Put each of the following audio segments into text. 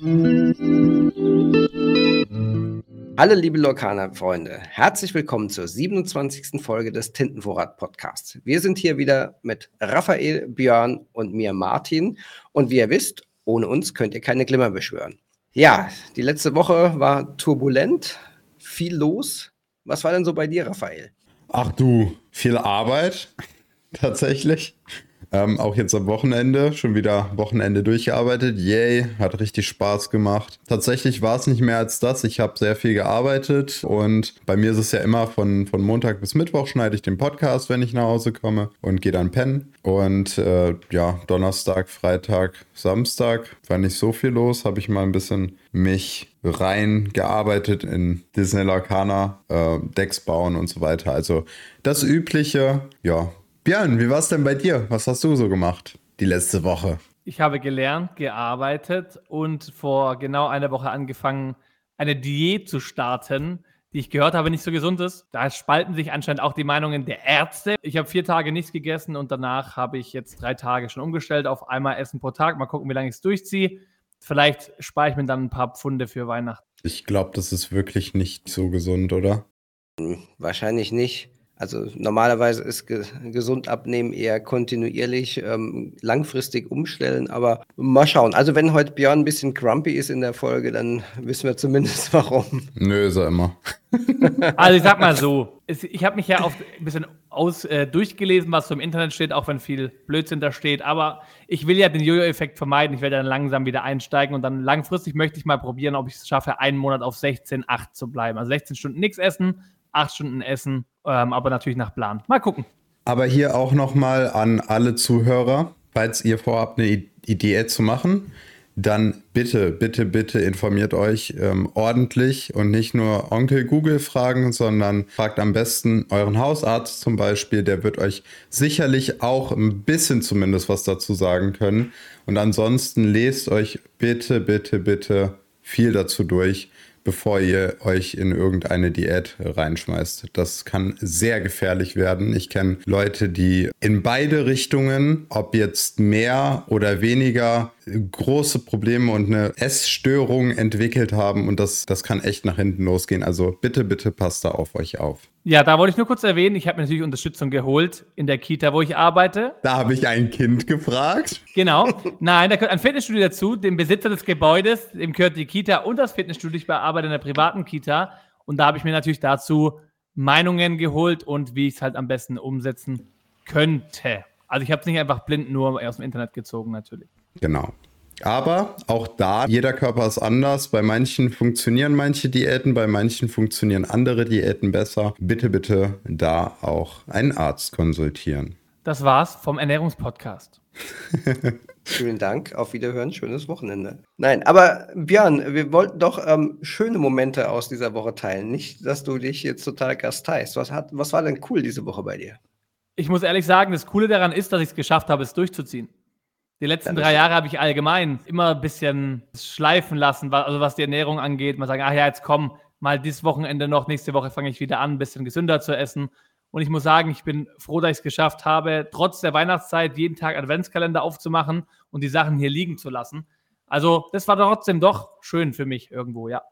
Hallo liebe Lokana-Freunde, herzlich willkommen zur 27. Folge des Tintenvorrat-Podcasts. Wir sind hier wieder mit Raphael, Björn und mir Martin. Und wie ihr wisst, ohne uns könnt ihr keine Glimmer beschwören. Ja, die letzte Woche war turbulent, viel los. Was war denn so bei dir, Raphael? Ach du, viel Arbeit, tatsächlich. Ähm, auch jetzt am Wochenende, schon wieder Wochenende durchgearbeitet. Yay, hat richtig Spaß gemacht. Tatsächlich war es nicht mehr als das. Ich habe sehr viel gearbeitet und bei mir ist es ja immer von, von Montag bis Mittwoch schneide ich den Podcast, wenn ich nach Hause komme und gehe dann pennen. Und äh, ja, Donnerstag, Freitag, Samstag war nicht so viel los. Habe ich mal ein bisschen mich reingearbeitet in Disney Lorcaner, äh, Decks bauen und so weiter. Also das Übliche, ja, Björn, wie war es denn bei dir? Was hast du so gemacht die letzte Woche? Ich habe gelernt, gearbeitet und vor genau einer Woche angefangen, eine Diät zu starten, die ich gehört habe, nicht so gesund ist. Da spalten sich anscheinend auch die Meinungen der Ärzte. Ich habe vier Tage nichts gegessen und danach habe ich jetzt drei Tage schon umgestellt auf einmal Essen pro Tag. Mal gucken, wie lange ich es durchziehe. Vielleicht spare ich mir dann ein paar Pfunde für Weihnachten. Ich glaube, das ist wirklich nicht so gesund, oder? Wahrscheinlich nicht. Also normalerweise ist ge gesund abnehmen eher kontinuierlich, ähm, langfristig umstellen, aber mal schauen. Also wenn heute Björn ein bisschen grumpy ist in der Folge, dann wissen wir zumindest warum. Nö, ist er immer. also ich sag mal so, ich habe mich ja auch ein bisschen aus, äh, durchgelesen, was so im Internet steht, auch wenn viel Blödsinn da steht, aber ich will ja den Jojo-Effekt vermeiden. Ich werde dann langsam wieder einsteigen und dann langfristig möchte ich mal probieren, ob ich es schaffe, einen Monat auf 16,8 zu bleiben. Also 16 Stunden nichts essen, 8 Stunden essen ähm, aber natürlich nach Plan. Mal gucken. Aber hier auch nochmal an alle Zuhörer, falls ihr vorhabt, eine Idee zu machen, dann bitte, bitte, bitte informiert euch ähm, ordentlich und nicht nur Onkel Google fragen, sondern fragt am besten euren Hausarzt zum Beispiel. Der wird euch sicherlich auch ein bisschen zumindest was dazu sagen können. Und ansonsten lest euch bitte, bitte, bitte viel dazu durch bevor ihr euch in irgendeine Diät reinschmeißt. Das kann sehr gefährlich werden. Ich kenne Leute, die in beide Richtungen, ob jetzt mehr oder weniger, große Probleme und eine Essstörung entwickelt haben und das, das kann echt nach hinten losgehen. Also bitte, bitte passt da auf euch auf. Ja, da wollte ich nur kurz erwähnen, ich habe mir natürlich Unterstützung geholt in der Kita, wo ich arbeite. Da habe ich ein Kind gefragt. Genau. Nein, da gehört ein Fitnessstudio dazu, dem Besitzer des Gebäudes, dem gehört die Kita und das Fitnessstudio. Ich arbeite in einer privaten Kita und da habe ich mir natürlich dazu Meinungen geholt und wie ich es halt am besten umsetzen könnte. Also ich habe es nicht einfach blind nur aus dem Internet gezogen, natürlich. Genau. Aber auch da, jeder Körper ist anders. Bei manchen funktionieren manche Diäten, bei manchen funktionieren andere Diäten besser. Bitte, bitte da auch einen Arzt konsultieren. Das war's vom Ernährungspodcast. Vielen Dank, auf Wiederhören, schönes Wochenende. Nein, aber Björn, wir wollten doch ähm, schöne Momente aus dieser Woche teilen. Nicht, dass du dich jetzt total gasteist. Was, hat, was war denn cool diese Woche bei dir? Ich muss ehrlich sagen, das Coole daran ist, dass ich es geschafft habe, es durchzuziehen. Die letzten drei Jahre habe ich allgemein immer ein bisschen schleifen lassen, also was die Ernährung angeht. Mal sagen, ach ja, jetzt komm, mal dieses Wochenende noch, nächste Woche fange ich wieder an, ein bisschen gesünder zu essen. Und ich muss sagen, ich bin froh, dass ich es geschafft habe, trotz der Weihnachtszeit jeden Tag Adventskalender aufzumachen und die Sachen hier liegen zu lassen. Also, das war trotzdem doch schön für mich irgendwo, ja.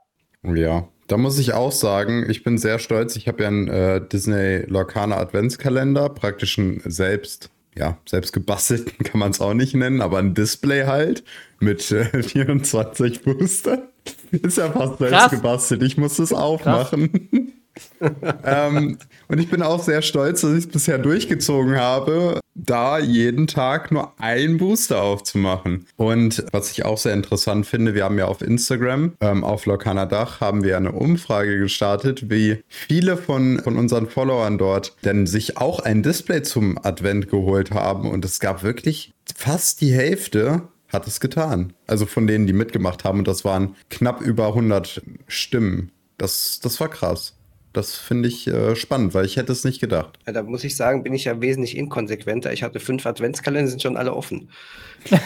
Ja, da muss ich auch sagen, ich bin sehr stolz. Ich habe ja einen äh, Disney Lorcaner Adventskalender, praktisch ein selbst ja, selbst gebastelten kann man es auch nicht nennen, aber ein Display halt mit äh, 24 Booster. Ist ja fast selbst gebastelt. Ich muss es aufmachen. ähm, und ich bin auch sehr stolz, dass ich es bisher durchgezogen habe, da jeden Tag nur einen Booster aufzumachen. Und was ich auch sehr interessant finde, wir haben ja auf Instagram, ähm, auf Lokana Dach, haben wir eine Umfrage gestartet, wie viele von, von unseren Followern dort denn sich auch ein Display zum Advent geholt haben. Und es gab wirklich fast die Hälfte, hat es getan. Also von denen, die mitgemacht haben. Und das waren knapp über 100 Stimmen. Das, das war krass. Das finde ich äh, spannend, weil ich hätte es nicht gedacht. Ja, da muss ich sagen, bin ich ja wesentlich inkonsequenter. Ich hatte fünf Adventskalender, sind schon alle offen.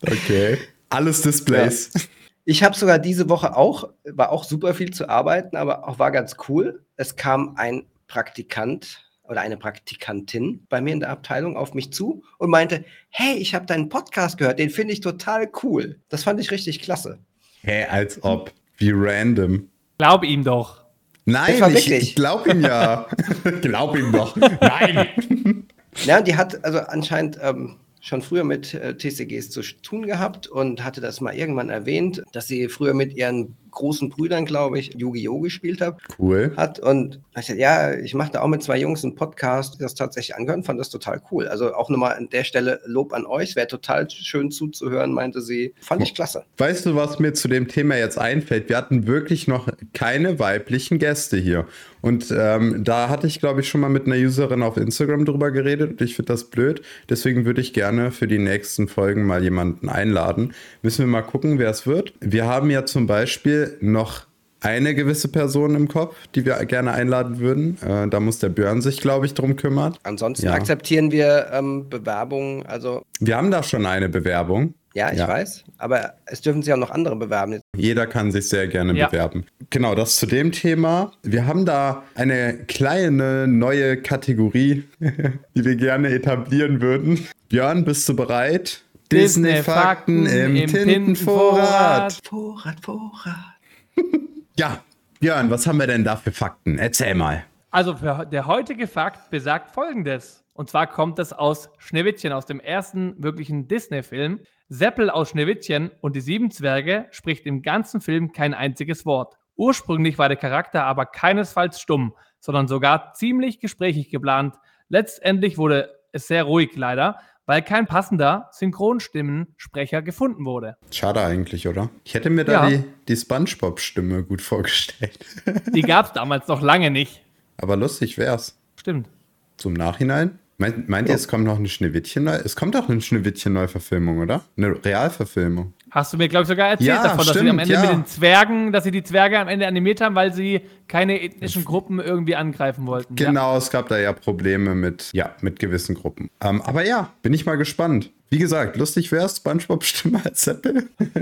okay. Alles Displays. Ja. Ich habe sogar diese Woche auch, war auch super viel zu arbeiten, aber auch war ganz cool. Es kam ein Praktikant oder eine Praktikantin bei mir in der Abteilung auf mich zu und meinte, hey, ich habe deinen Podcast gehört, den finde ich total cool. Das fand ich richtig klasse. Hä, hey, als ob. Wie random. Glaub ihm doch. Nein, ich, ich glaube ihm ja. glaub ihm doch. Nein. Ja, die hat also anscheinend ähm, schon früher mit äh, TCGs zu tun gehabt und hatte das mal irgendwann erwähnt, dass sie früher mit ihren großen Brüdern, glaube ich, Yu-Gi-Oh! gespielt habe. Cool. Hat und ich dachte, ja, ich mache da auch mit zwei Jungs einen Podcast, das tatsächlich angehören, fand das total cool. Also auch nochmal an der Stelle Lob an euch, wäre total schön zuzuhören, meinte sie. Fand ich klasse. Weißt du, was mir zu dem Thema jetzt einfällt? Wir hatten wirklich noch keine weiblichen Gäste hier. Und ähm, da hatte ich, glaube ich, schon mal mit einer Userin auf Instagram drüber geredet und ich finde das blöd. Deswegen würde ich gerne für die nächsten Folgen mal jemanden einladen. Müssen wir mal gucken, wer es wird. Wir haben ja zum Beispiel noch eine gewisse Person im Kopf, die wir gerne einladen würden. Äh, da muss der Björn sich, glaube ich, drum kümmern. Ansonsten ja. akzeptieren wir ähm, Bewerbungen. Also wir haben da schon eine Bewerbung. Ja, ich ja. weiß. Aber es dürfen sich auch noch andere bewerben. Jeder kann sich sehr gerne ja. bewerben. Genau, das zu dem Thema. Wir haben da eine kleine neue Kategorie, die wir gerne etablieren würden. Björn, bist du bereit? Disney-Fakten Disney im, im Tintenvorrat. Vorrat, Vorrat. ja, Björn, was haben wir denn da für Fakten? Erzähl mal. Also der heutige Fakt besagt folgendes. Und zwar kommt es aus Schneewittchen, aus dem ersten wirklichen Disney-Film. Seppel aus Schneewittchen und die sieben Zwerge spricht im ganzen Film kein einziges Wort. Ursprünglich war der Charakter aber keinesfalls stumm, sondern sogar ziemlich gesprächig geplant. Letztendlich wurde es sehr ruhig leider weil kein passender Synchronstimmensprecher gefunden wurde. Schade eigentlich, oder? Ich hätte mir da ja. die, die Spongebob-Stimme gut vorgestellt. die gab es damals noch lange nicht. Aber lustig wär's. Stimmt. Zum Nachhinein? Meint, meint ja. ihr, es kommt noch eine Schneewittchen? Es kommt auch eine Schneewittchen-Neuverfilmung, oder? Eine Realverfilmung. Hast du mir, glaube ich, sogar erzählt ja, davon, dass stimmt, sie am Ende ja. mit den Zwergen, dass sie die Zwerge am Ende animiert haben, weil sie keine ethnischen Gruppen irgendwie angreifen wollten. Genau, ja. es gab da ja Probleme mit, ja, mit gewissen Gruppen. Ähm, aber ja, bin ich mal gespannt. Wie gesagt, lustig wär's, SpongeBob-Stimme als Seppel.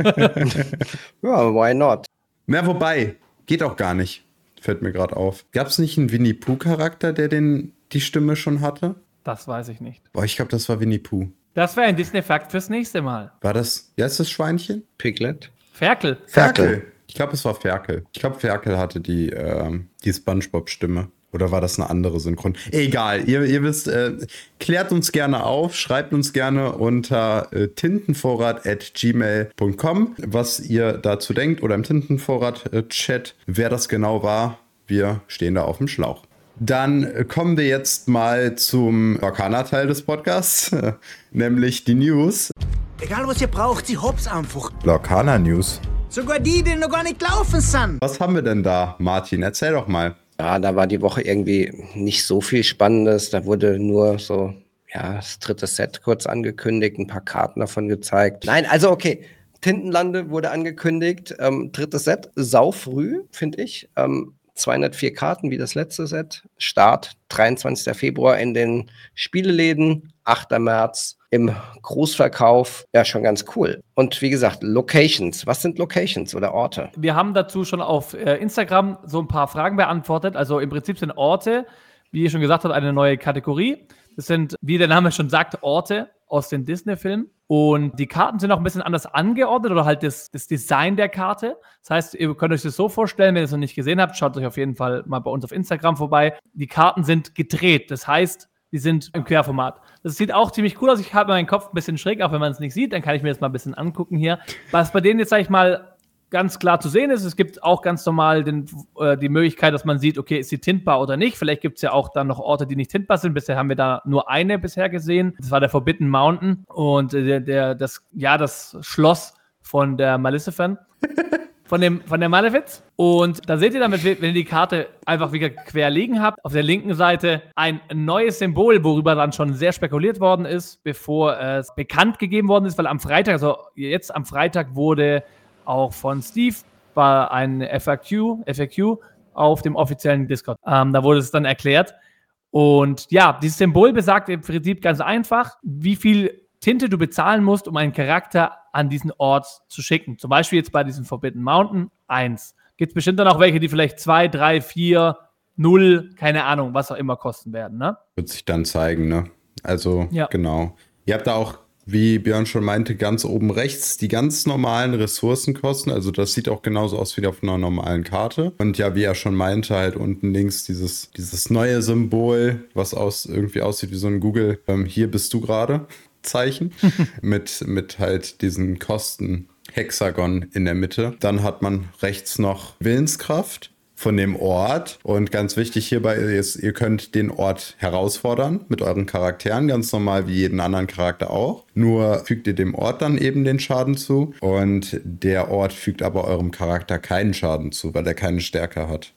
ja, why not? Na, wobei, geht auch gar nicht. Fällt mir gerade auf. Gab es nicht einen Winnie Pooh-Charakter, der den, die Stimme schon hatte? Das weiß ich nicht. Boah, ich glaube, das war Winnie Pooh. Das wäre ein Disney-Fakt fürs nächste Mal. War das, ja, ist das Schweinchen? Piglet? Ferkel. Ferkel. Ich glaube, es war Ferkel. Ich glaube, Ferkel hatte die, äh, die Spongebob-Stimme. Oder war das eine andere Synchron? Egal, ihr, ihr wisst, äh, klärt uns gerne auf, schreibt uns gerne unter äh, tintenvorrat.gmail.com, was ihr dazu denkt oder im Tintenvorrat-Chat, wer das genau war. Wir stehen da auf dem Schlauch. Dann kommen wir jetzt mal zum Orkana-Teil des Podcasts, nämlich die News. Egal was ihr braucht, sie hops einfach. Lorcana News. Sogar die, die noch gar nicht laufen sind. Was haben wir denn da, Martin? Erzähl doch mal. Ja, da war die Woche irgendwie nicht so viel Spannendes. Da wurde nur so, ja, das dritte Set kurz angekündigt, ein paar Karten davon gezeigt. Nein, also okay. Tintenlande wurde angekündigt. Ähm, drittes Set, sau früh, finde ich. Ähm, 204 Karten wie das letzte Set. Start 23. Februar in den Spieleläden, 8. März im Großverkauf. Ja, schon ganz cool. Und wie gesagt, Locations. Was sind Locations oder Orte? Wir haben dazu schon auf äh, Instagram so ein paar Fragen beantwortet. Also im Prinzip sind Orte, wie ihr schon gesagt habt, eine neue Kategorie. Das sind, wie der Name schon sagt, Orte aus den Disney-Filmen. Und die Karten sind auch ein bisschen anders angeordnet oder halt das, das Design der Karte. Das heißt, ihr könnt euch das so vorstellen, wenn ihr es noch nicht gesehen habt, schaut euch auf jeden Fall mal bei uns auf Instagram vorbei. Die Karten sind gedreht. Das heißt, die sind im Querformat. Das sieht auch ziemlich cool aus. Ich habe meinen Kopf ein bisschen schräg, auch wenn man es nicht sieht. Dann kann ich mir das mal ein bisschen angucken hier. Was bei denen jetzt, sage ich mal, ganz klar zu sehen ist. Es gibt auch ganz normal den, äh, die Möglichkeit, dass man sieht, okay, ist sie tintbar oder nicht. Vielleicht gibt es ja auch dann noch Orte, die nicht tintbar sind. Bisher haben wir da nur eine bisher gesehen. Das war der Forbidden Mountain und äh, der, der, das, ja, das Schloss von der Maleficent. von, dem, von der Malefiz. Und da seht ihr damit, wenn ihr die Karte einfach wieder quer liegen habt, auf der linken Seite ein neues Symbol, worüber dann schon sehr spekuliert worden ist, bevor es bekannt gegeben worden ist, weil am Freitag, also jetzt am Freitag wurde auch von Steve, war ein FAQ, FAQ auf dem offiziellen Discord. Ähm, da wurde es dann erklärt. Und ja, dieses Symbol besagt im Prinzip ganz einfach, wie viel Tinte du bezahlen musst, um einen Charakter an diesen Ort zu schicken. Zum Beispiel jetzt bei diesem Forbidden Mountain 1. Gibt es bestimmt dann auch welche, die vielleicht 2, 3, 4, null, keine Ahnung, was auch immer kosten werden. Ne? Wird sich dann zeigen, ne? Also, ja. genau. Ihr habt da auch wie Björn schon meinte, ganz oben rechts die ganz normalen Ressourcenkosten. Also das sieht auch genauso aus wie auf einer normalen Karte. Und ja, wie er schon meinte, halt unten links dieses, dieses neue Symbol, was aus, irgendwie aussieht wie so ein Google, ähm, hier bist du gerade Zeichen, mit, mit halt diesen Kosten. Hexagon in der Mitte. Dann hat man rechts noch Willenskraft von dem Ort. Und ganz wichtig hierbei ist, ihr könnt den Ort herausfordern mit euren Charakteren, ganz normal wie jeden anderen Charakter auch. Nur fügt ihr dem Ort dann eben den Schaden zu und der Ort fügt aber eurem Charakter keinen Schaden zu, weil er keine Stärke hat.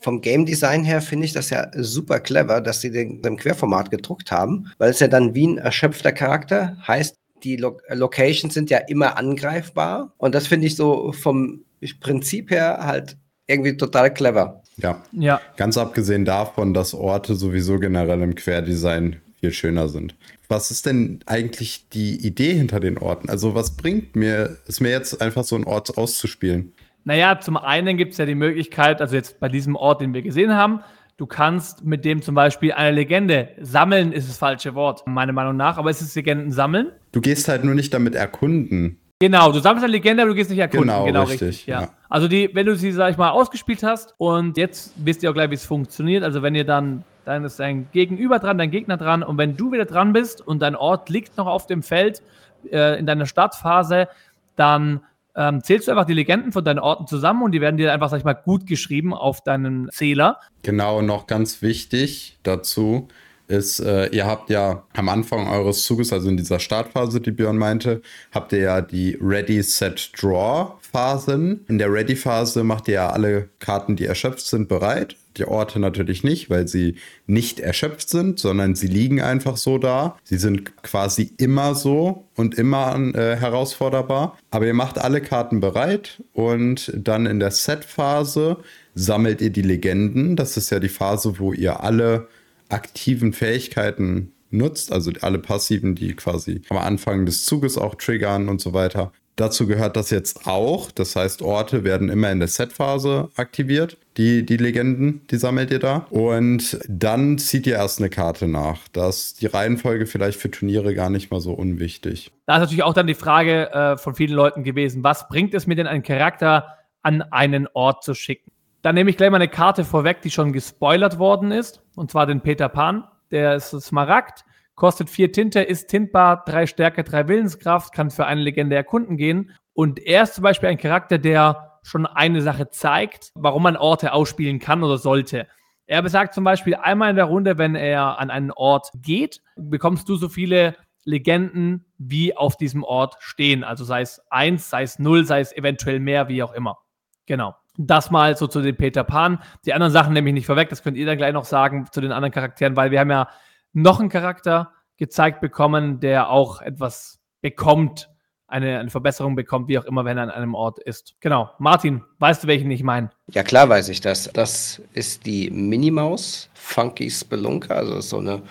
Vom Game Design her finde ich das ja super clever, dass sie den im Querformat gedruckt haben, weil es ja dann wie ein erschöpfter Charakter heißt, die Lo Locations sind ja immer angreifbar und das finde ich so vom Prinzip her halt irgendwie total clever. Ja. ja. Ganz abgesehen davon, dass Orte sowieso generell im Querdesign viel schöner sind. Was ist denn eigentlich die Idee hinter den Orten? Also, was bringt mir, es mir jetzt einfach so einen Ort auszuspielen? Naja, zum einen gibt es ja die Möglichkeit, also jetzt bei diesem Ort, den wir gesehen haben, du kannst mit dem zum Beispiel eine Legende sammeln, ist das falsche Wort, meiner Meinung nach, aber es ist Legenden sammeln. Du gehst halt nur nicht damit erkunden. Genau, du sammelst eine Legende, aber du gehst nicht erkunden. Genau, genau richtig. richtig ja. ja. Also die, wenn du sie, sag ich mal, ausgespielt hast und jetzt wisst ihr auch gleich, wie es funktioniert. Also wenn ihr dann, dann ist dein Gegenüber dran, dein Gegner dran und wenn du wieder dran bist und dein Ort liegt noch auf dem Feld äh, in deiner Startphase, dann ähm, zählst du einfach die Legenden von deinen Orten zusammen und die werden dir einfach, sag ich mal, gut geschrieben auf deinen Zähler. Genau, noch ganz wichtig dazu, ist, äh, ihr habt ja am Anfang eures Zuges, also in dieser Startphase, die Björn meinte, habt ihr ja die Ready, Set, Draw Phasen. In der Ready-Phase macht ihr ja alle Karten, die erschöpft sind, bereit. Die Orte natürlich nicht, weil sie nicht erschöpft sind, sondern sie liegen einfach so da. Sie sind quasi immer so und immer äh, herausforderbar. Aber ihr macht alle Karten bereit und dann in der Set-Phase sammelt ihr die Legenden. Das ist ja die Phase, wo ihr alle aktiven Fähigkeiten nutzt, also alle passiven, die quasi am Anfang des Zuges auch triggern und so weiter. Dazu gehört das jetzt auch. Das heißt, Orte werden immer in der Set-Phase aktiviert. Die, die Legenden, die sammelt ihr da. Und dann zieht ihr erst eine Karte nach. Das ist die Reihenfolge vielleicht für Turniere gar nicht mal so unwichtig. Da ist natürlich auch dann die Frage äh, von vielen Leuten gewesen, was bringt es mir denn, einen Charakter an einen Ort zu schicken? Dann nehme ich gleich mal eine Karte vorweg, die schon gespoilert worden ist. Und zwar den Peter Pan. Der ist Smaragd, kostet vier Tinte, ist tintbar, drei Stärke, drei Willenskraft, kann für eine Legende erkunden gehen. Und er ist zum Beispiel ein Charakter, der schon eine Sache zeigt, warum man Orte ausspielen kann oder sollte. Er besagt zum Beispiel einmal in der Runde, wenn er an einen Ort geht, bekommst du so viele Legenden, wie auf diesem Ort stehen. Also sei es eins, sei es null, sei es eventuell mehr, wie auch immer. Genau. Das mal so zu den Peter Pan. Die anderen Sachen nehme ich nicht vorweg, das könnt ihr dann gleich noch sagen zu den anderen Charakteren, weil wir haben ja noch einen Charakter gezeigt bekommen, der auch etwas bekommt, eine, eine Verbesserung bekommt, wie auch immer, wenn er an einem Ort ist. Genau. Martin, weißt du, welchen ich meine? Ja, klar weiß ich das. Das ist die Minimaus, Funky Spelunker, also so eine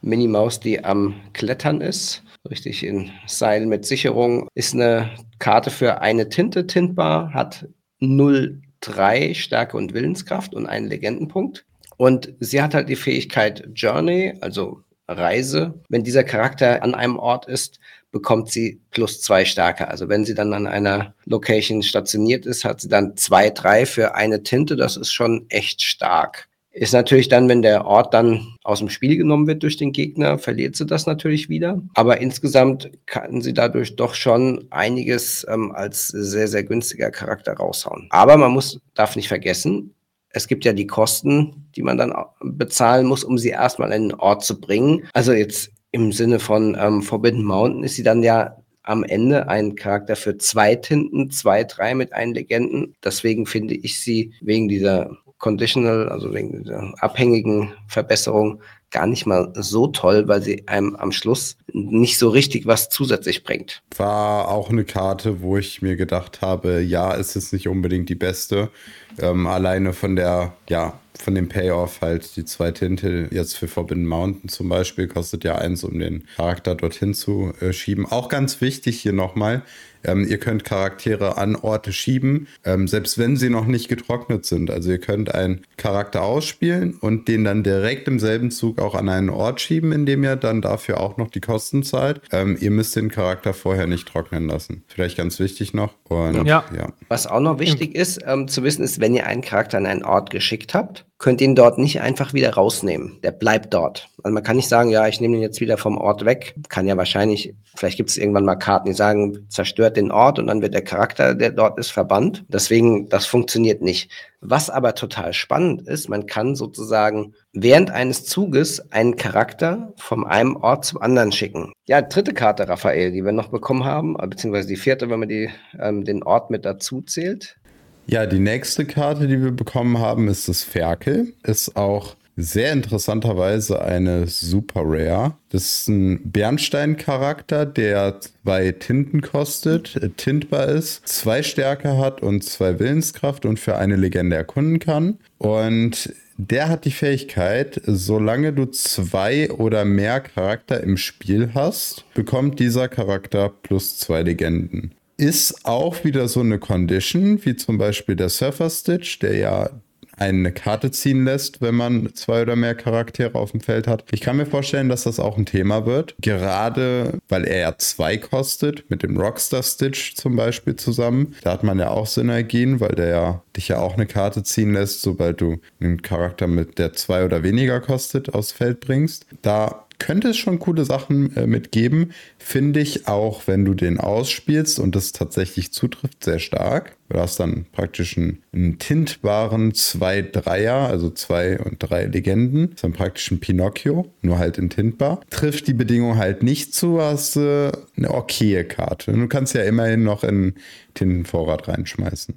Minimaus, die am Klettern ist. Richtig in Seil mit Sicherung. Ist eine Karte für eine Tinte tintbar, hat 0 drei Stärke und Willenskraft und einen Legendenpunkt. Und sie hat halt die Fähigkeit Journey, also Reise. Wenn dieser Charakter an einem Ort ist, bekommt sie plus zwei Stärke. Also wenn sie dann an einer Location stationiert ist, hat sie dann zwei, drei für eine Tinte. Das ist schon echt stark. Ist natürlich dann, wenn der Ort dann aus dem Spiel genommen wird durch den Gegner, verliert sie das natürlich wieder. Aber insgesamt kann sie dadurch doch schon einiges ähm, als sehr, sehr günstiger Charakter raushauen. Aber man muss, darf nicht vergessen, es gibt ja die Kosten, die man dann bezahlen muss, um sie erstmal in den Ort zu bringen. Also jetzt im Sinne von ähm, Forbidden Mountain ist sie dann ja am Ende ein Charakter für zwei Tinten, zwei, drei mit einen Legenden. Deswegen finde ich sie wegen dieser Conditional, also wegen dieser abhängigen Verbesserung, gar nicht mal so toll, weil sie einem am Schluss nicht so richtig was zusätzlich bringt. War auch eine Karte, wo ich mir gedacht habe, ja, ist es nicht unbedingt die beste. Ähm, alleine von der, ja, von dem Payoff halt die zwei Tinte jetzt für Forbidden Mountain zum Beispiel kostet ja eins, um den Charakter dorthin zu äh, schieben. Auch ganz wichtig hier nochmal, ähm, ihr könnt Charaktere an Orte schieben, ähm, selbst wenn sie noch nicht getrocknet sind. Also ihr könnt einen Charakter ausspielen und den dann direkt im selben Zug auch an einen Ort schieben, indem ihr dann dafür auch noch die Kosten zahlt. Ähm, ihr müsst den Charakter vorher nicht trocknen lassen. Vielleicht ganz wichtig noch. Und, ja. ja. Was auch noch wichtig ist ähm, zu wissen, ist, wenn ihr einen Charakter an einen Ort geschickt habt, könnt ihn dort nicht einfach wieder rausnehmen. Der bleibt dort. Also man kann nicht sagen, ja, ich nehme ihn jetzt wieder vom Ort weg. Kann ja wahrscheinlich, vielleicht gibt es irgendwann mal Karten, die sagen, zerstört den Ort und dann wird der Charakter, der dort ist, verbannt. Deswegen, das funktioniert nicht. Was aber total spannend ist, man kann sozusagen während eines Zuges einen Charakter vom einem Ort zum anderen schicken. Ja, dritte Karte, Raphael, die wir noch bekommen haben, beziehungsweise die vierte, wenn man die, ähm, den Ort mit dazu zählt. Ja, die nächste Karte, die wir bekommen haben, ist das Ferkel. Ist auch sehr interessanterweise eine Super Rare. Das ist ein Bernstein-Charakter, der zwei Tinten kostet, äh, tintbar ist, zwei Stärke hat und zwei Willenskraft und für eine Legende erkunden kann. Und der hat die Fähigkeit, solange du zwei oder mehr Charakter im Spiel hast, bekommt dieser Charakter plus zwei Legenden ist auch wieder so eine Condition, wie zum Beispiel der Surfer Stitch, der ja eine Karte ziehen lässt, wenn man zwei oder mehr Charaktere auf dem Feld hat. Ich kann mir vorstellen, dass das auch ein Thema wird. Gerade weil er ja zwei kostet, mit dem Rockstar Stitch zum Beispiel zusammen. Da hat man ja auch Synergien, weil der ja dich ja auch eine Karte ziehen lässt, sobald du einen Charakter mit der zwei oder weniger kostet aufs Feld bringst. Da könnte es schon coole Sachen äh, mitgeben. Finde ich auch, wenn du den ausspielst und das tatsächlich zutrifft, sehr stark. Du hast dann praktisch einen, einen tintbaren 2-3er, also zwei und drei Legenden. Das ist dann praktisch ein Pinocchio, nur halt in tintbar. Trifft die Bedingung halt nicht zu, hast du äh, eine okaye Karte. Du kannst ja immerhin noch in Tintenvorrat reinschmeißen.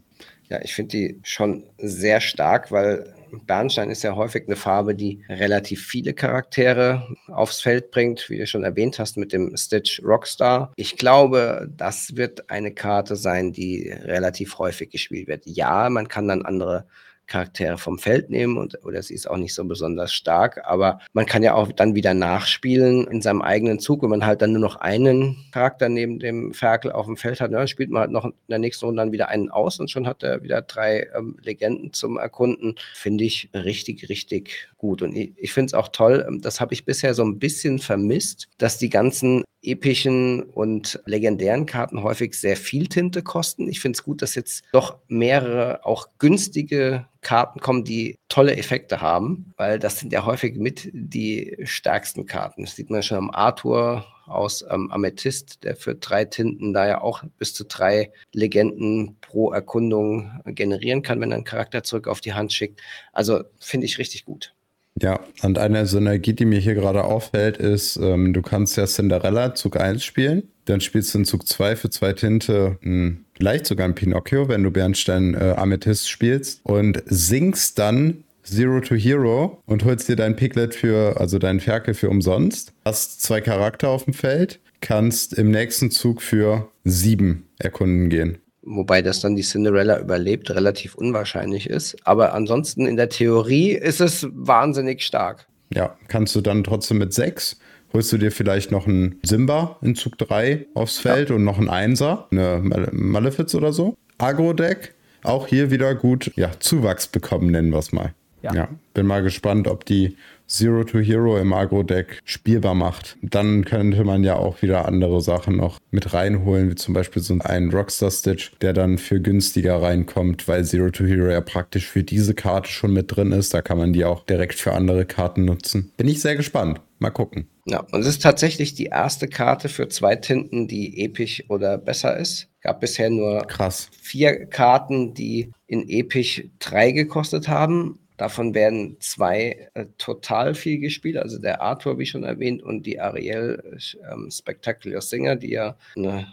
Ja, ich finde die schon sehr stark, weil Bernstein ist ja häufig eine Farbe, die relativ viele Charaktere aufs Feld bringt, wie du schon erwähnt hast mit dem Stitch Rockstar. Ich glaube, das wird eine Karte sein, die relativ häufig gespielt wird. Ja, man kann dann andere Charaktere vom Feld nehmen und oder sie ist auch nicht so besonders stark, aber man kann ja auch dann wieder nachspielen in seinem eigenen Zug, wenn man halt dann nur noch einen Charakter neben dem Ferkel auf dem Feld hat, dann spielt man halt noch in der nächsten Runde dann wieder einen aus und schon hat er wieder drei ähm, Legenden zum Erkunden. Finde ich richtig, richtig gut. Und ich, ich finde es auch toll, ähm, das habe ich bisher so ein bisschen vermisst, dass die ganzen epischen und legendären Karten häufig sehr viel Tinte kosten. Ich finde es gut, dass jetzt doch mehrere auch günstige Karten kommen, die tolle Effekte haben, weil das sind ja häufig mit die stärksten Karten. Das sieht man schon am Arthur aus ähm, Amethyst, der für drei Tinten da ja auch bis zu drei Legenden pro Erkundung generieren kann, wenn er einen Charakter zurück auf die Hand schickt. Also finde ich richtig gut. Ja, und eine Synergie, die mir hier gerade auffällt, ist, ähm, du kannst ja Cinderella Zug 1 spielen, dann spielst du in Zug 2 für zwei Tinte mh, hm, vielleicht sogar ein Pinocchio, wenn du Bernstein äh, Amethyst spielst und singst dann Zero to Hero und holst dir dein Piglet für, also deinen Ferkel für umsonst. Hast zwei Charakter auf dem Feld, kannst im nächsten Zug für sieben erkunden gehen. Wobei das dann die Cinderella überlebt, relativ unwahrscheinlich ist. Aber ansonsten in der Theorie ist es wahnsinnig stark. Ja, kannst du dann trotzdem mit sechs holst du dir vielleicht noch einen Simba in Zug 3 aufs Feld ja. und noch einen Einser, eine Malefiz oder so. Agro-Deck, auch hier wieder gut, ja, Zuwachs bekommen, nennen wir es mal. Ja. ja. Bin mal gespannt, ob die Zero to Hero im Agro-Deck spielbar macht. Dann könnte man ja auch wieder andere Sachen noch mit reinholen, wie zum Beispiel so einen Rockstar Stitch, der dann für günstiger reinkommt, weil Zero to Hero ja praktisch für diese Karte schon mit drin ist. Da kann man die auch direkt für andere Karten nutzen. Bin ich sehr gespannt. Mal gucken. Ja, und es ist tatsächlich die erste Karte für zwei Tinten, die episch oder besser ist. Gab bisher nur Krass. vier Karten, die in episch drei gekostet haben. Davon werden zwei äh, total viel gespielt, also der Arthur, wie schon erwähnt, und die Ariel ähm, Spectacular Singer, die ja eine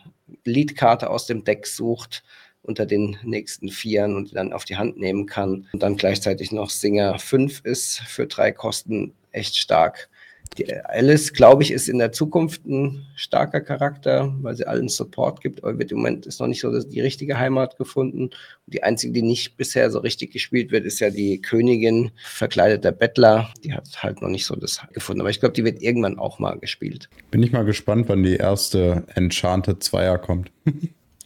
Leadkarte aus dem Deck sucht unter den nächsten Vieren und dann auf die Hand nehmen kann. Und dann gleichzeitig noch Singer 5 ist für drei Kosten echt stark. Die Alice, glaube ich, ist in der Zukunft ein starker Charakter, weil sie allen Support gibt, aber wird im Moment ist noch nicht so die richtige Heimat gefunden. Und die einzige, die nicht bisher so richtig gespielt wird, ist ja die Königin, verkleideter Bettler. Die hat halt noch nicht so das gefunden. Aber ich glaube, die wird irgendwann auch mal gespielt. Bin ich mal gespannt, wann die erste Enchanted Zweier kommt.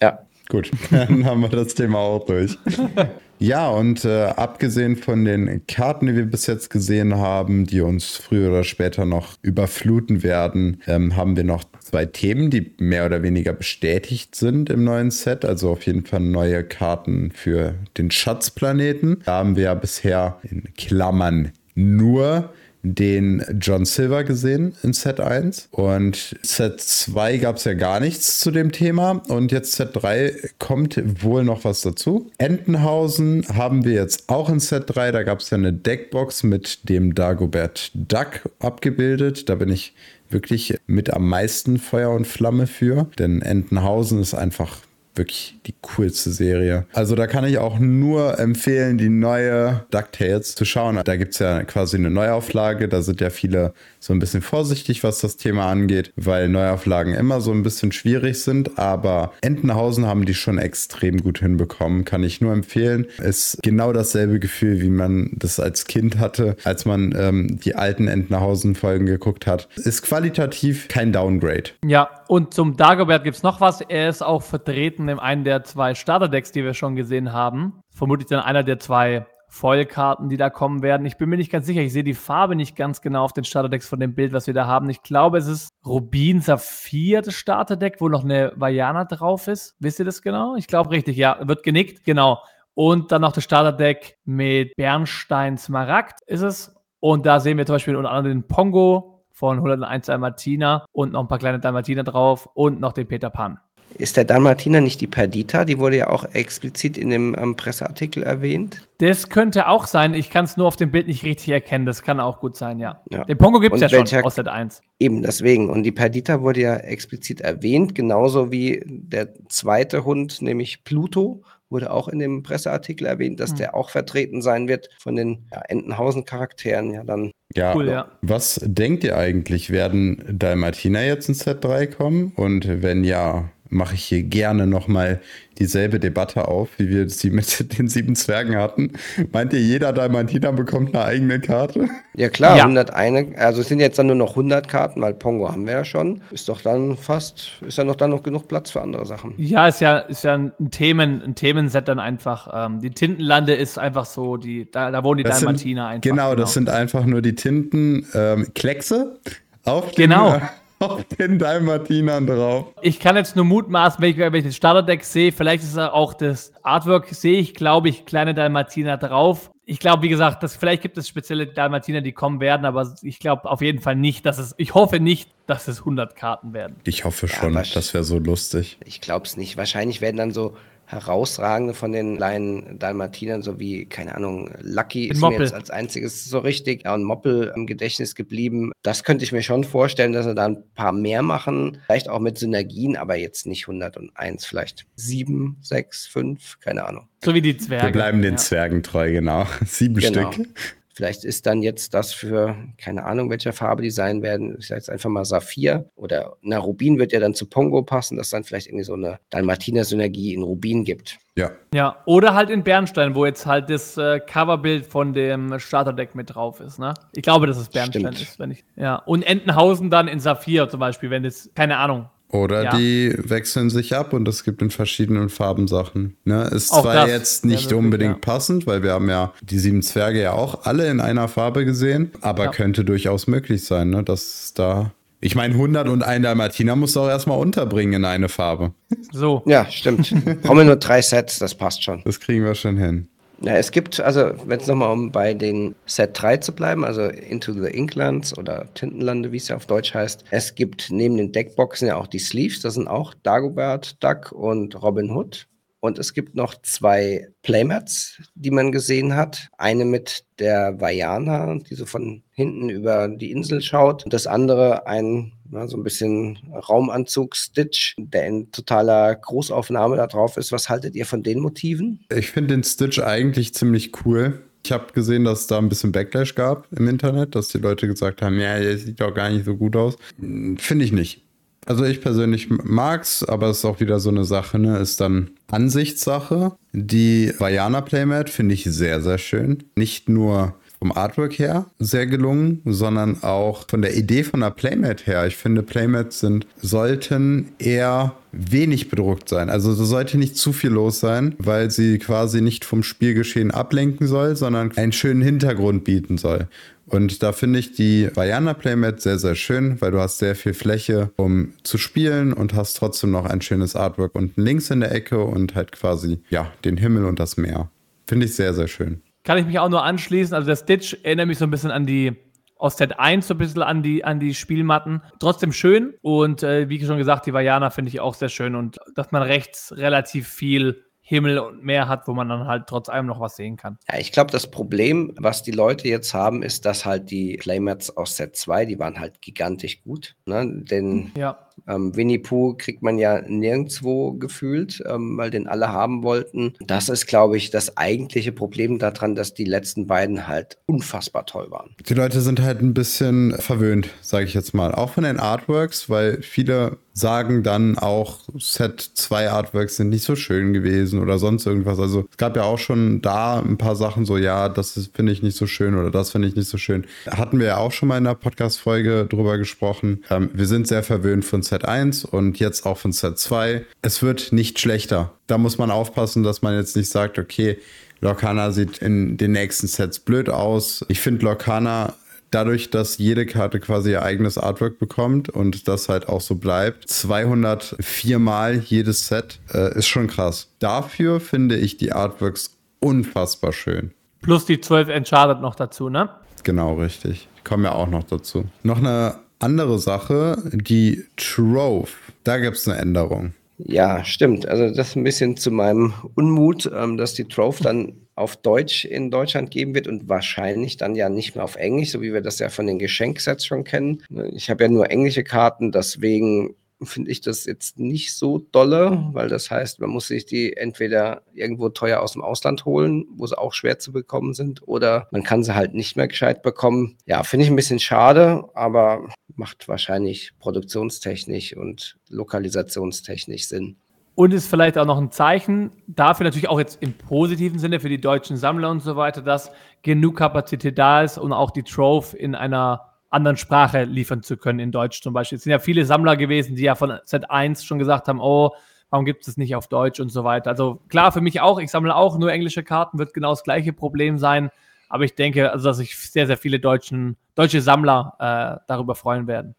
ja. Gut, dann haben wir das Thema auch durch. Ja, und äh, abgesehen von den Karten, die wir bis jetzt gesehen haben, die uns früher oder später noch überfluten werden, ähm, haben wir noch zwei Themen, die mehr oder weniger bestätigt sind im neuen Set. Also auf jeden Fall neue Karten für den Schatzplaneten. Da haben wir ja bisher in Klammern nur den John Silver gesehen in Set 1 und Set 2 gab es ja gar nichts zu dem Thema. Und jetzt Set 3 kommt wohl noch was dazu. Entenhausen haben wir jetzt auch in Set 3, da gab es ja eine Deckbox mit dem Dagobert Duck abgebildet, da bin ich wirklich mit am meisten Feuer und Flamme für, denn Entenhausen ist einfach wirklich die coolste Serie. Also da kann ich auch nur empfehlen, die neue DuckTales zu schauen. Da gibt es ja quasi eine Neuauflage. Da sind ja viele so ein bisschen vorsichtig, was das Thema angeht, weil Neuauflagen immer so ein bisschen schwierig sind. Aber Entenhausen haben die schon extrem gut hinbekommen. Kann ich nur empfehlen. Ist genau dasselbe Gefühl, wie man das als Kind hatte, als man ähm, die alten Entenhausen-Folgen geguckt hat. Ist qualitativ kein Downgrade. Ja, und zum Dagobert gibt es noch was. Er ist auch vertreten in einem der zwei Starterdecks, die wir schon gesehen haben. Vermutlich dann einer der zwei Foil-Karten, die da kommen werden. Ich bin mir nicht ganz sicher. Ich sehe die Farbe nicht ganz genau auf den Starterdecks von dem Bild, was wir da haben. Ich glaube, es ist Rubin Saphir, das Starterdeck, wo noch eine Vajana drauf ist. Wisst ihr das genau? Ich glaube richtig, ja. Wird genickt, genau. Und dann noch das Starterdeck mit Bernstein Smaragd ist es. Und da sehen wir zum Beispiel unter anderem den Pongo von 101 Dalmatiner und noch ein paar kleine Dalmatiner drauf und noch den Peter Pan. Ist der Dalmatiner nicht die Perdita? Die wurde ja auch explizit in dem ähm, Presseartikel erwähnt. Das könnte auch sein. Ich kann es nur auf dem Bild nicht richtig erkennen. Das kann auch gut sein, ja. ja. Den Pongo gibt es ja welcher, schon aus Set 1. Eben, deswegen. Und die Perdita wurde ja explizit erwähnt, genauso wie der zweite Hund, nämlich Pluto wurde auch in dem Presseartikel erwähnt, dass hm. der auch vertreten sein wird von den ja, Entenhausen-Charakteren. Ja, dann. Ja, cool, ja, was denkt ihr eigentlich? Werden Dalmatiner jetzt in Set 3 kommen? Und wenn ja, mache ich hier gerne nochmal dieselbe Debatte auf, wie wir sie mit den sieben Zwergen hatten. Meint ihr, jeder Dalmatiner bekommt eine eigene Karte? Ja klar, ja. 101, also es sind jetzt dann nur noch 100 Karten, weil Pongo haben wir ja schon. Ist doch dann fast, ist ja noch dann noch genug Platz für andere Sachen. Ja, ist ja, ist ja ein, Themen, ein Themenset dann einfach. Ähm, die Tintenlande ist einfach so, die, da, da wohnen die das Dalmatiner sind, einfach. Genau, genau, das sind einfach nur die Tinten, ähm, Kleckse auf Genau. Den, auf den Dalmatinern drauf. Ich kann jetzt nur mutmaßen, wenn ich, wenn ich das Starterdeck sehe, vielleicht ist auch das Artwork, sehe ich, glaube ich, kleine Dalmatiner drauf. Ich glaube, wie gesagt, dass vielleicht gibt es spezielle Dalmatiner, die kommen werden, aber ich glaube auf jeden Fall nicht, dass es, ich hoffe nicht, dass es 100 Karten werden. Ich hoffe schon, ja, das wäre so lustig. Ich glaube es nicht. Wahrscheinlich werden dann so herausragende von den kleinen Dalmatinern, so wie, keine Ahnung, Lucky ist Moppel. mir jetzt als einziges so richtig ja, und Moppel im Gedächtnis geblieben. Das könnte ich mir schon vorstellen, dass wir da ein paar mehr machen, vielleicht auch mit Synergien, aber jetzt nicht 101, vielleicht 7, 6, 5, keine Ahnung. So wie die Zwerge. Wir bleiben den ja. Zwergen treu, genau. Sieben genau. Stück. Vielleicht ist dann jetzt das für, keine Ahnung, welcher Farbe die sein werden. Ich sage jetzt einfach mal Saphir oder na, Rubin wird ja dann zu Pongo passen, dass dann vielleicht irgendwie so eine Dalmatiner-Synergie in Rubin gibt. Ja. Ja, oder halt in Bernstein, wo jetzt halt das äh, Coverbild von dem Starterdeck mit drauf ist, ne? Ich glaube, dass es Bernstein Stimmt. ist, wenn ich. Ja. Und Entenhausen dann in Saphir zum Beispiel, wenn es, keine Ahnung, oder ja. die wechseln sich ab und es gibt in verschiedenen Farben Sachen. Ne? Ist auch zwar jetzt nicht ja, unbedingt ja. passend, weil wir haben ja die sieben Zwerge ja auch alle in einer Farbe gesehen, aber könnte durchaus möglich sein, ne? dass da. Ich meine, 100 und ein Dalmatiner muss doch erstmal unterbringen in eine Farbe. So. Ja, stimmt. Kommen nur drei Sets, das passt schon. Das kriegen wir schon hin. Ja, es gibt, also wenn es nochmal um bei den Set 3 zu bleiben, also Into the Inklands oder Tintenlande, wie es ja auf Deutsch heißt, es gibt neben den Deckboxen ja auch die Sleeves, das sind auch Dagobert, Duck und Robin Hood. Und es gibt noch zwei Playmats, die man gesehen hat. Eine mit der Vajana, die so von hinten über die Insel schaut. Und das andere ein na, so ein bisschen Raumanzug-Stitch, der in totaler Großaufnahme da drauf ist. Was haltet ihr von den Motiven? Ich finde den Stitch eigentlich ziemlich cool. Ich habe gesehen, dass es da ein bisschen Backlash gab im Internet, dass die Leute gesagt haben, ja, der sieht doch gar nicht so gut aus. Finde ich nicht. Also ich persönlich mag's, aber es ist auch wieder so eine Sache, ne? Ist dann Ansichtssache. Die Vajana Playmat finde ich sehr, sehr schön. Nicht nur vom Artwork her sehr gelungen, sondern auch von der Idee von der Playmat her. Ich finde, Playmats sind, sollten eher wenig bedruckt sein. Also es sollte nicht zu viel los sein, weil sie quasi nicht vom Spielgeschehen ablenken soll, sondern einen schönen Hintergrund bieten soll. Und da finde ich die Vajana Playmat sehr, sehr schön, weil du hast sehr viel Fläche, um zu spielen und hast trotzdem noch ein schönes Artwork unten links in der Ecke und halt quasi, ja, den Himmel und das Meer. Finde ich sehr, sehr schön. Kann ich mich auch nur anschließen. Also der Stitch erinnert mich so ein bisschen an die aus Set 1 so ein bisschen an die, an die Spielmatten. Trotzdem schön. Und äh, wie schon gesagt, die Vajana finde ich auch sehr schön. Und dass man rechts relativ viel Himmel und Meer hat, wo man dann halt trotz allem noch was sehen kann. Ja, ich glaube, das Problem, was die Leute jetzt haben, ist, dass halt die Playmats aus Set 2, die waren halt gigantisch gut. Ne? Denn ja. Ähm, Winnie Pooh kriegt man ja nirgendwo gefühlt, ähm, weil den alle haben wollten. Das ist, glaube ich, das eigentliche Problem daran, dass die letzten beiden halt unfassbar toll waren. Die Leute sind halt ein bisschen verwöhnt, sage ich jetzt mal. Auch von den Artworks, weil viele sagen dann auch, Set 2 Artworks sind nicht so schön gewesen oder sonst irgendwas. Also es gab ja auch schon da ein paar Sachen so, ja, das finde ich nicht so schön oder das finde ich nicht so schön. Hatten wir ja auch schon mal in der Podcast-Folge drüber gesprochen. Ähm, wir sind sehr verwöhnt von Set 1 und jetzt auch von Set 2. Es wird nicht schlechter. Da muss man aufpassen, dass man jetzt nicht sagt, okay, Lorcana sieht in den nächsten Sets blöd aus. Ich finde Lorcana dadurch, dass jede Karte quasi ihr eigenes Artwork bekommt und das halt auch so bleibt, 204 Mal jedes Set äh, ist schon krass. Dafür finde ich die Artworks unfassbar schön. Plus die 12 Enchanted noch dazu, ne? Genau, richtig. Ich komme ja auch noch dazu. Noch eine andere Sache, die Trove. Da gibt es eine Änderung. Ja, stimmt. Also das ist ein bisschen zu meinem Unmut, ähm, dass die Trove dann auf Deutsch in Deutschland geben wird und wahrscheinlich dann ja nicht mehr auf Englisch, so wie wir das ja von den Geschenksets schon kennen. Ich habe ja nur englische Karten, deswegen finde ich das jetzt nicht so dolle, weil das heißt, man muss sich die entweder irgendwo teuer aus dem Ausland holen, wo sie auch schwer zu bekommen sind, oder man kann sie halt nicht mehr gescheit bekommen. Ja, finde ich ein bisschen schade, aber macht wahrscheinlich produktionstechnisch und lokalisationstechnisch Sinn. Und ist vielleicht auch noch ein Zeichen dafür, natürlich auch jetzt im positiven Sinne für die deutschen Sammler und so weiter, dass genug Kapazität da ist, um auch die Trove in einer anderen Sprache liefern zu können, in Deutsch zum Beispiel. Es sind ja viele Sammler gewesen, die ja von Z1 schon gesagt haben, oh, warum gibt es das nicht auf Deutsch und so weiter. Also klar, für mich auch, ich sammle auch nur englische Karten, wird genau das gleiche Problem sein. Aber ich denke, also, dass sich sehr, sehr viele deutschen, deutsche Sammler äh, darüber freuen werden.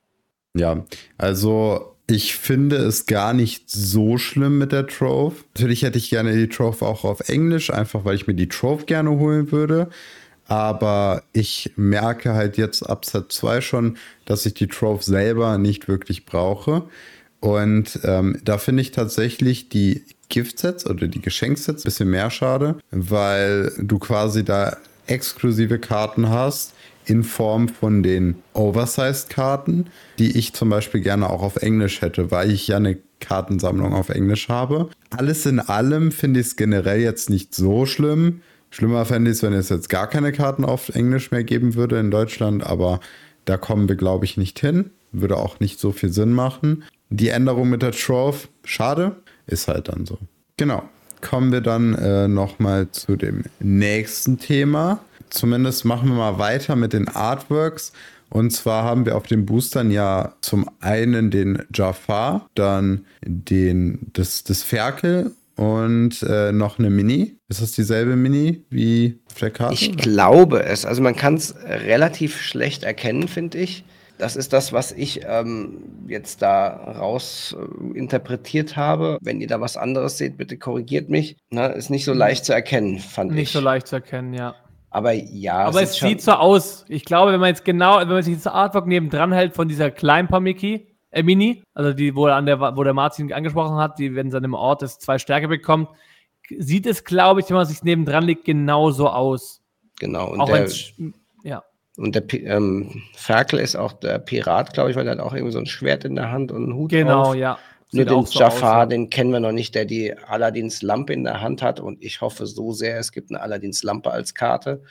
Ja, also ich finde es gar nicht so schlimm mit der Trove. Natürlich hätte ich gerne die Trove auch auf Englisch, einfach weil ich mir die Trove gerne holen würde. Aber ich merke halt jetzt ab Set 2 schon, dass ich die Trove selber nicht wirklich brauche. Und ähm, da finde ich tatsächlich die Giftsets oder die Geschenksets ein bisschen mehr schade, weil du quasi da exklusive Karten hast, in Form von den Oversized-Karten, die ich zum Beispiel gerne auch auf Englisch hätte, weil ich ja eine Kartensammlung auf Englisch habe. Alles in allem finde ich es generell jetzt nicht so schlimm. Schlimmer fände ich es, wenn es jetzt gar keine Karten auf Englisch mehr geben würde in Deutschland, aber da kommen wir, glaube ich, nicht hin. Würde auch nicht so viel Sinn machen. Die Änderung mit der Trove, schade, ist halt dann so. Genau. Kommen wir dann äh, nochmal zu dem nächsten Thema zumindest machen wir mal weiter mit den Artworks. Und zwar haben wir auf den Boostern ja zum einen den Jafar, dann den, das, das Ferkel und äh, noch eine Mini. Ist das dieselbe Mini wie auf der Karte? Ich glaube es. Also man kann es relativ schlecht erkennen, finde ich. Das ist das, was ich ähm, jetzt da raus äh, interpretiert habe. Wenn ihr da was anderes seht, bitte korrigiert mich. Na, ist nicht so mhm. leicht zu erkennen, fand nicht ich. Nicht so leicht zu erkennen, ja. Aber ja. Aber es, es sieht so aus. Ich glaube, wenn man jetzt genau, wenn man sich das Artwork nebendran hält von dieser Kleinpamiki, äh, Mini, also die, wo, an der, wo der Martin angesprochen hat, die, wenn seinem Ort es zwei Stärke bekommt, sieht es, glaube ich, wenn man sich nebendran legt, genauso aus. Genau. Und auch der, ja. Und der ähm, Ferkel ist auch der Pirat, glaube ich, weil er hat auch irgendwie so ein Schwert in der Hand und einen Hut Genau, drauf. ja. Nur den so Jafar, aus, den kennen wir noch nicht, der die Aladdins Lampe in der Hand hat. Und ich hoffe so sehr, es gibt eine Aladdins Lampe als Karte.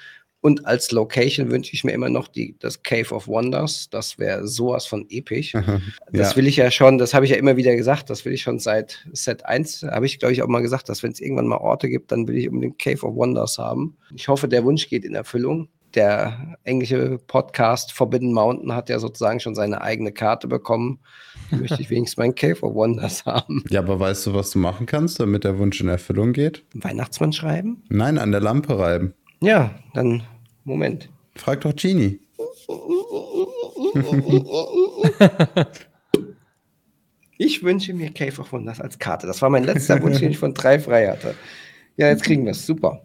Und als Location wünsche ich mir immer noch die, das Cave of Wonders. Das wäre sowas von episch. ja. Das will ich ja schon, das habe ich ja immer wieder gesagt, das will ich schon seit Set 1, habe ich glaube ich auch mal gesagt, dass wenn es irgendwann mal Orte gibt, dann will ich unbedingt Cave of Wonders haben. Ich hoffe, der Wunsch geht in Erfüllung. Der englische Podcast Forbidden Mountain hat ja sozusagen schon seine eigene Karte bekommen. Möchte ich wenigstens meinen Cave of Wonders haben. Ja, aber weißt du, was du machen kannst, damit der Wunsch in Erfüllung geht? Weihnachtsmann schreiben? Nein, an der Lampe reiben. Ja, dann Moment. Frag doch Genie. ich wünsche mir Cave of Wonders als Karte. Das war mein letzter Wunsch, den ich von drei frei hatte. Ja, jetzt kriegen wir es. Super.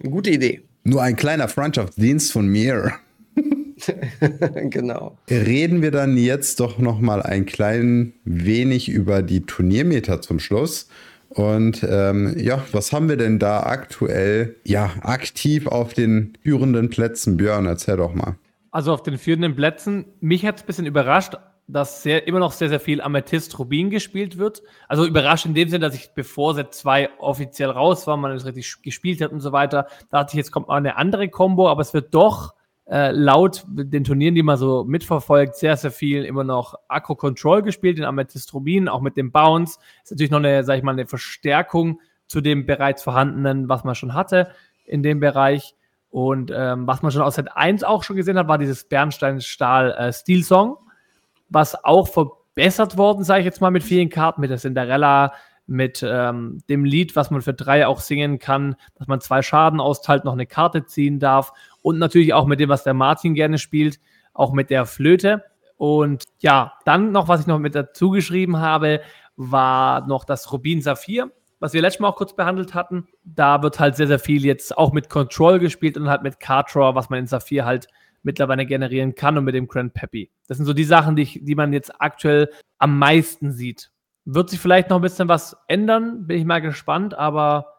Eine gute Idee. Nur ein kleiner Freundschaftsdienst von mir. genau. Reden wir dann jetzt doch noch mal ein klein wenig über die Turniermeter zum Schluss. Und ähm, ja, was haben wir denn da aktuell ja aktiv auf den führenden Plätzen? Björn, erzähl doch mal. Also auf den führenden Plätzen, mich hat es ein bisschen überrascht, dass sehr, immer noch sehr, sehr viel Amethyst Rubin gespielt wird. Also überrascht in dem Sinne, dass ich bevor Set 2 offiziell raus war, man es richtig gespielt hat und so weiter, dachte ich, jetzt kommt mal eine andere Combo, aber es wird doch äh, laut den Turnieren, die man so mitverfolgt, sehr, sehr viel immer noch Akku Control gespielt in Amethyst Rubin, auch mit dem Bounce. Ist natürlich noch eine, sag ich mal, eine Verstärkung zu dem bereits vorhandenen, was man schon hatte in dem Bereich. Und ähm, was man schon aus Set 1 auch schon gesehen hat, war dieses Bernstein-Stahl äh, was auch verbessert worden, sage ich jetzt mal, mit vielen Karten, mit der Cinderella, mit ähm, dem Lied, was man für drei auch singen kann, dass man zwei Schaden austeilt, noch eine Karte ziehen darf und natürlich auch mit dem, was der Martin gerne spielt, auch mit der Flöte. Und ja, dann noch, was ich noch mit dazu geschrieben habe, war noch das Rubin Saphir, was wir letztes Mal auch kurz behandelt hatten. Da wird halt sehr, sehr viel jetzt auch mit Control gespielt und halt mit Card Draw, was man in Saphir halt mittlerweile generieren kann und mit dem Grand Peppy. Das sind so die Sachen, die, ich, die man jetzt aktuell am meisten sieht. Wird sich vielleicht noch ein bisschen was ändern, bin ich mal gespannt, aber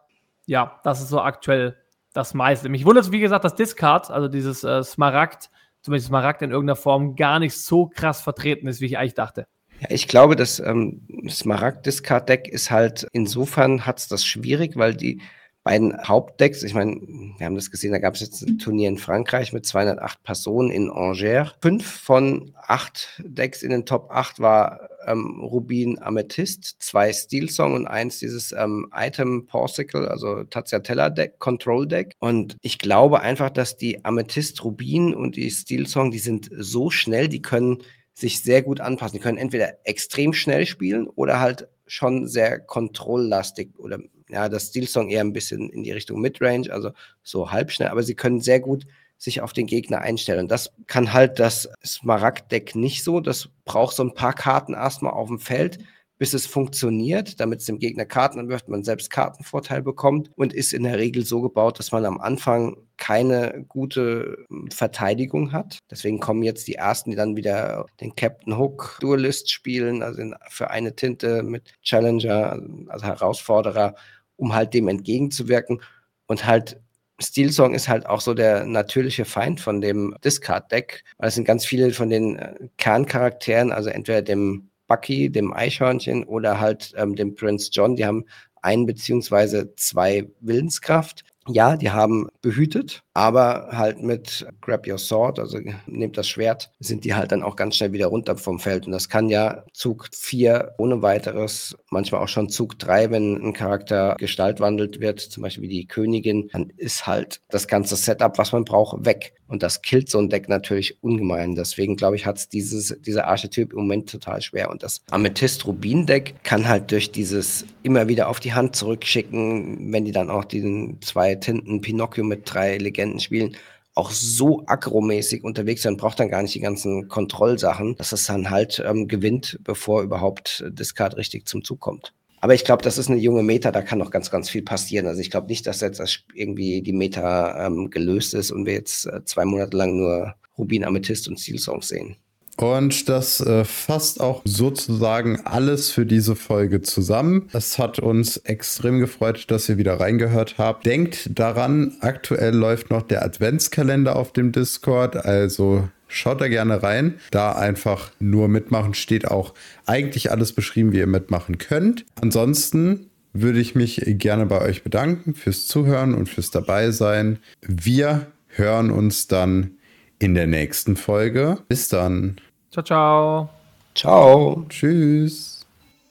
ja, das ist so aktuell das meiste. Mich wundert, wie gesagt, dass Discard, also dieses äh, Smaragd, zumindest Smaragd in irgendeiner Form, gar nicht so krass vertreten ist, wie ich eigentlich dachte. Ja, ich glaube, das ähm, Smaragd-Discard-Deck ist halt, insofern hat es das schwierig, weil die beiden Hauptdecks, ich meine, wir haben das gesehen, da gab es jetzt ein Turnier in Frankreich mit 208 Personen in Angers. Fünf von acht Decks in den Top 8 war ähm, Rubin Amethyst, zwei Steel Song und eins dieses ähm, Item Porsicle, also Taziatella Deck, Control Deck. Und ich glaube einfach, dass die Amethyst Rubin und die Steel Song, die sind so schnell, die können sich sehr gut anpassen. Die können entweder extrem schnell spielen oder halt schon sehr kontrolllastig oder ja, das Steel Song eher ein bisschen in die Richtung Midrange, also so halbschnell, aber sie können sehr gut sich auf den Gegner einstellen. Und das kann halt das Smaragd-Deck nicht so. Das braucht so ein paar Karten erstmal auf dem Feld, bis es funktioniert, damit es dem Gegner Karten anwirft, man selbst Kartenvorteil bekommt und ist in der Regel so gebaut, dass man am Anfang keine gute hm, Verteidigung hat. Deswegen kommen jetzt die ersten, die dann wieder den Captain Hook Duelist spielen, also für eine Tinte mit Challenger, also Herausforderer, um halt dem entgegenzuwirken und halt Steel Song ist halt auch so der natürliche Feind von dem Discard-Deck, weil es sind ganz viele von den äh, Kerncharakteren, also entweder dem Bucky, dem Eichhörnchen oder halt ähm, dem Prince John, die haben ein beziehungsweise zwei Willenskraft. Ja, die haben behütet, aber halt mit Grab Your Sword, also nehmt das Schwert, sind die halt dann auch ganz schnell wieder runter vom Feld. Und das kann ja Zug 4 ohne weiteres, manchmal auch schon Zug 3, wenn ein Charakter gestaltwandelt wird, zum Beispiel wie die Königin, dann ist halt das ganze Setup, was man braucht, weg. Und das killt so ein Deck natürlich ungemein. Deswegen glaube ich, hat es dieses, dieser Archetyp im Moment total schwer. Und das Amethyst-Rubin-Deck kann halt durch dieses immer wieder auf die Hand zurückschicken, wenn die dann auch diesen zwei Tinten Pinocchio mit drei Legenden spielen, auch so agromäßig unterwegs sind, braucht dann gar nicht die ganzen Kontrollsachen, dass es dann halt ähm, gewinnt, bevor überhaupt Discard richtig zum Zug kommt. Aber ich glaube, das ist eine junge Meta, da kann noch ganz, ganz viel passieren. Also ich glaube nicht, dass jetzt das irgendwie die Meta ähm, gelöst ist und wir jetzt äh, zwei Monate lang nur Rubin, Amethyst und Steel Songs sehen. Und das äh, fasst auch sozusagen alles für diese Folge zusammen. Es hat uns extrem gefreut, dass ihr wieder reingehört habt. Denkt daran, aktuell läuft noch der Adventskalender auf dem Discord, also Schaut da gerne rein. Da einfach nur mitmachen steht auch eigentlich alles beschrieben, wie ihr mitmachen könnt. Ansonsten würde ich mich gerne bei euch bedanken fürs Zuhören und fürs Dabeisein. Wir hören uns dann in der nächsten Folge. Bis dann. Ciao, ciao. Ciao. Tschüss.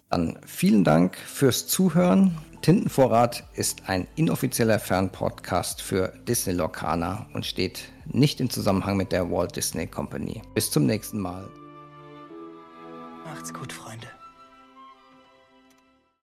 Dann vielen Dank fürs Zuhören. Tintenvorrat ist ein inoffizieller Fernpodcast für Disney Lorcaner und steht nicht im Zusammenhang mit der Walt Disney Company. Bis zum nächsten Mal. Macht's gut, Freunde.